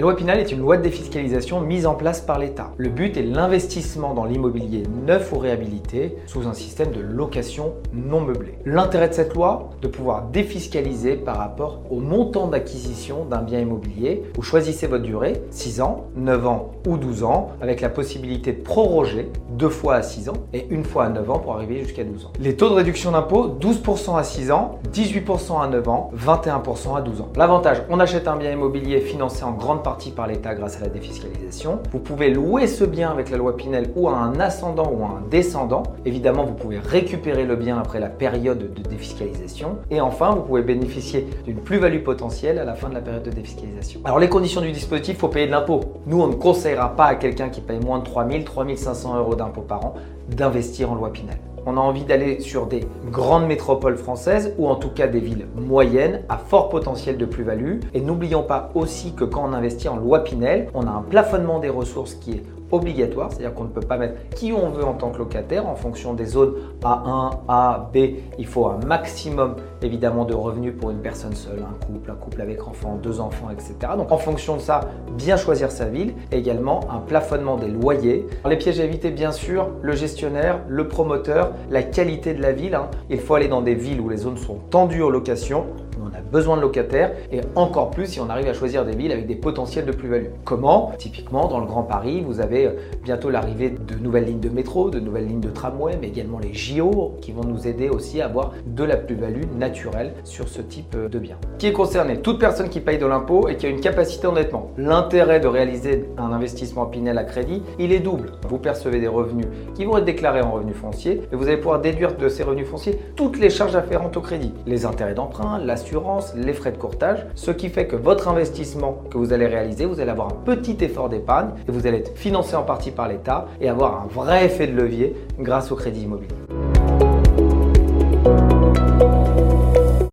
La loi Pinal est une loi de défiscalisation mise en place par l'État. Le but est l'investissement dans l'immobilier neuf ou réhabilité sous un système de location non meublé. L'intérêt de cette loi, de pouvoir défiscaliser par rapport au montant d'acquisition d'un bien immobilier. Vous choisissez votre durée, 6 ans, 9 ans ou 12 ans, avec la possibilité de proroger deux fois à 6 ans et une fois à 9 ans pour arriver jusqu'à 12 ans. Les taux de réduction d'impôt, 12% à 6 ans, 18% à 9 ans, 21% à 12 ans. L'avantage, on achète un bien immobilier financé en grande partie par l'État grâce à la défiscalisation. Vous pouvez louer ce bien avec la loi Pinel ou à un ascendant ou à un descendant. Évidemment, vous pouvez récupérer le bien après la période de défiscalisation. Et enfin, vous pouvez bénéficier d'une plus-value potentielle à la fin de la période de défiscalisation. Alors les conditions du dispositif, il faut payer de l'impôt. Nous, on ne conseillera pas à quelqu'un qui paye moins de 3000, 3500 euros d'impôt par an d'investir en loi Pinel. On a envie d'aller sur des grandes métropoles françaises ou en tout cas des villes moyennes à fort potentiel de plus-value. Et n'oublions pas aussi que quand on investit en loi Pinel, on a un plafonnement des ressources qui est obligatoire, c'est-à-dire qu'on ne peut pas mettre qui on veut en tant que locataire en fonction des zones A1, A, B. Il faut un maximum évidemment de revenus pour une personne seule, un couple, un couple avec enfants, deux enfants, etc. Donc en fonction de ça, bien choisir sa ville. également un plafonnement des loyers. les pièges à éviter, bien sûr, le gestionnaire, le promoteur, la qualité de la ville. Hein. Il faut aller dans des villes où les zones sont tendues aux locations on a besoin de locataires et encore plus si on arrive à choisir des villes avec des potentiels de plus-value. Comment? Typiquement, dans le Grand Paris, vous avez euh, bientôt l'arrivée de nouvelles lignes de métro, de nouvelles lignes de tramway, mais également les JO qui vont nous aider aussi à avoir de la plus-value naturelle sur ce type euh, de bien. Qui est concerné Toute personne qui paye de l'impôt et qui a une capacité d'endettement. L'intérêt de réaliser un investissement Pinel à crédit, il est double. Vous percevez des revenus qui vont être déclarés en revenus fonciers et vous allez pouvoir déduire de ces revenus fonciers toutes les charges afférentes au crédit. Les intérêts d'emprunt, l'assurance, les frais de courtage, ce qui fait que votre investissement que vous allez réaliser, vous allez avoir un petit effort d'épargne et vous allez être financé en partie par l'État et avoir un vrai effet de levier grâce au crédit immobilier.